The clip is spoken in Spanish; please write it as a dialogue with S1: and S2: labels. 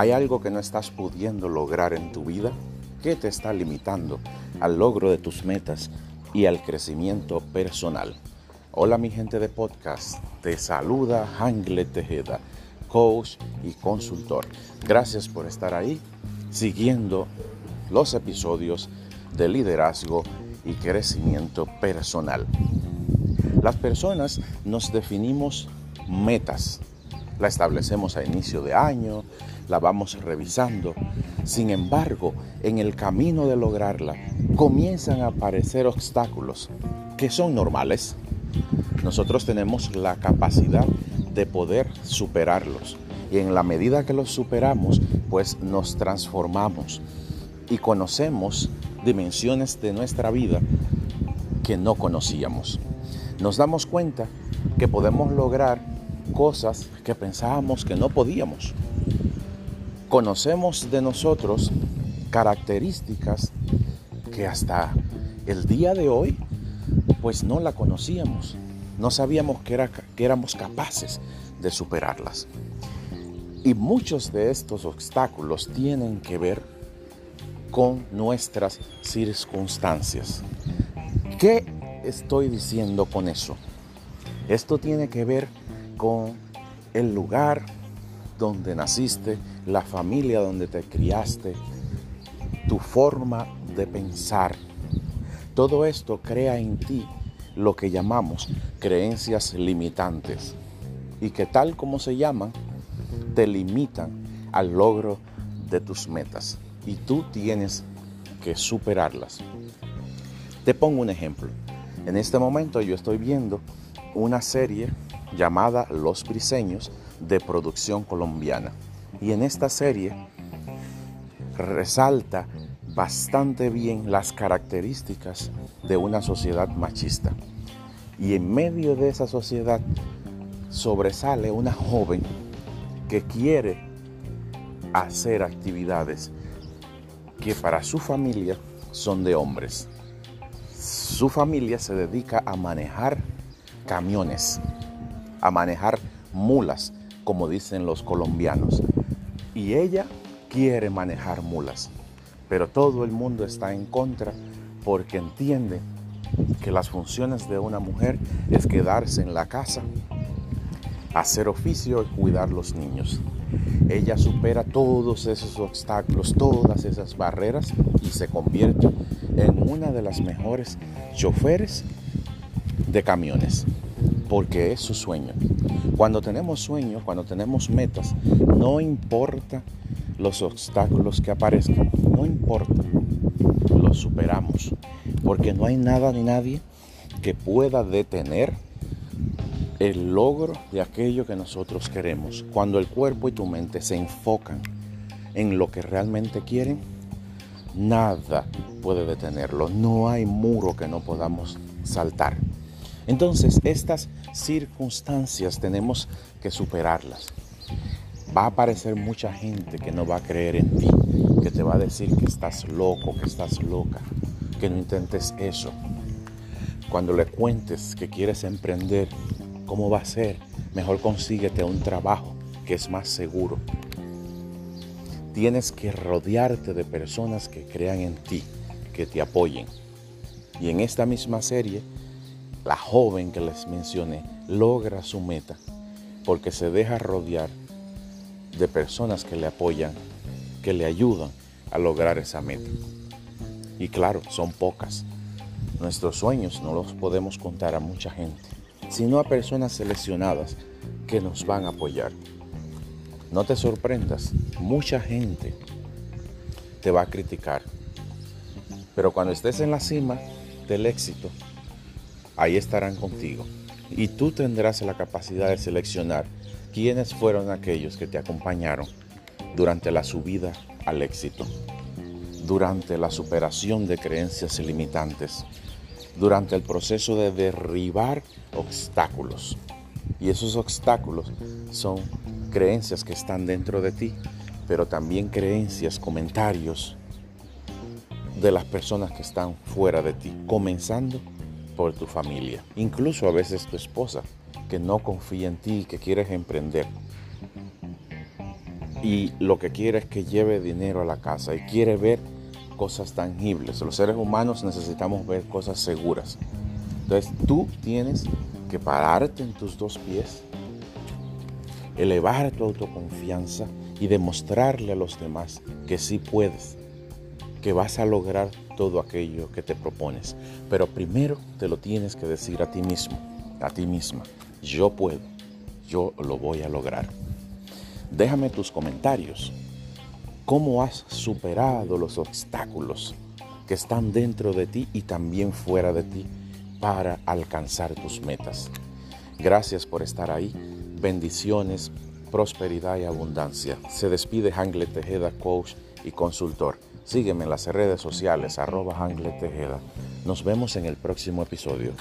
S1: ¿Hay algo que no estás pudiendo lograr en tu vida? ¿Qué te está limitando al logro de tus metas y al crecimiento personal? Hola mi gente de podcast, te saluda Hangle Tejeda, coach y consultor. Gracias por estar ahí siguiendo los episodios de liderazgo y crecimiento personal. Las personas nos definimos metas. La establecemos a inicio de año, la vamos revisando. Sin embargo, en el camino de lograrla comienzan a aparecer obstáculos que son normales. Nosotros tenemos la capacidad de poder superarlos y en la medida que los superamos, pues nos transformamos y conocemos dimensiones de nuestra vida que no conocíamos. Nos damos cuenta que podemos lograr cosas que pensábamos que no podíamos. Conocemos de nosotros características que hasta el día de hoy pues no la conocíamos. No sabíamos que, era, que éramos capaces de superarlas. Y muchos de estos obstáculos tienen que ver con nuestras circunstancias. ¿Qué estoy diciendo con eso? Esto tiene que ver con el lugar donde naciste, la familia donde te criaste, tu forma de pensar. Todo esto crea en ti lo que llamamos creencias limitantes y que tal como se llaman, te limitan al logro de tus metas y tú tienes que superarlas. Te pongo un ejemplo. En este momento yo estoy viendo una serie llamada Los Briseños de producción colombiana. Y en esta serie resalta bastante bien las características de una sociedad machista. Y en medio de esa sociedad sobresale una joven que quiere hacer actividades que para su familia son de hombres. Su familia se dedica a manejar camiones, a manejar mulas, como dicen los colombianos. Y ella quiere manejar mulas, pero todo el mundo está en contra porque entiende que las funciones de una mujer es quedarse en la casa, hacer oficio y cuidar los niños. Ella supera todos esos obstáculos, todas esas barreras y se convierte en una de las mejores choferes de camiones, porque es su sueño. Cuando tenemos sueños, cuando tenemos metas, no importa los obstáculos que aparezcan, no importa, los superamos, porque no hay nada ni nadie que pueda detener el logro de aquello que nosotros queremos. Cuando el cuerpo y tu mente se enfocan en lo que realmente quieren, nada puede detenerlo. No hay muro que no podamos saltar. Entonces, estas circunstancias tenemos que superarlas. Va a aparecer mucha gente que no va a creer en ti, que te va a decir que estás loco, que estás loca, que no intentes eso. Cuando le cuentes que quieres emprender, ¿Cómo va a ser? Mejor consíguete un trabajo que es más seguro. Tienes que rodearte de personas que crean en ti, que te apoyen. Y en esta misma serie, la joven que les mencioné logra su meta porque se deja rodear de personas que le apoyan, que le ayudan a lograr esa meta. Y claro, son pocas. Nuestros sueños no los podemos contar a mucha gente sino a personas seleccionadas que nos van a apoyar. No te sorprendas, mucha gente te va a criticar, pero cuando estés en la cima del éxito, ahí estarán contigo y tú tendrás la capacidad de seleccionar quiénes fueron aquellos que te acompañaron durante la subida al éxito, durante la superación de creencias limitantes, durante el proceso de derribar obstáculos. Y esos obstáculos son creencias que están dentro de ti, pero también creencias, comentarios de las personas que están fuera de ti, comenzando por tu familia, incluso a veces tu esposa, que no confía en ti, que quieres emprender. y lo que quiere es que lleve dinero a la casa y quiere ver cosas tangibles. Los seres humanos necesitamos ver cosas seguras. Entonces tú tienes que pararte en tus dos pies, elevar tu autoconfianza y demostrarle a los demás que sí puedes, que vas a lograr todo aquello que te propones. Pero primero te lo tienes que decir a ti mismo, a ti misma. Yo puedo, yo lo voy a lograr. Déjame tus comentarios. ¿Cómo has superado los obstáculos que están dentro de ti y también fuera de ti para alcanzar tus metas? Gracias por estar ahí. Bendiciones, prosperidad y abundancia. Se despide Hangle Tejeda, coach y consultor. Sígueme en las redes sociales, arroba Tejeda. Nos vemos en el próximo episodio.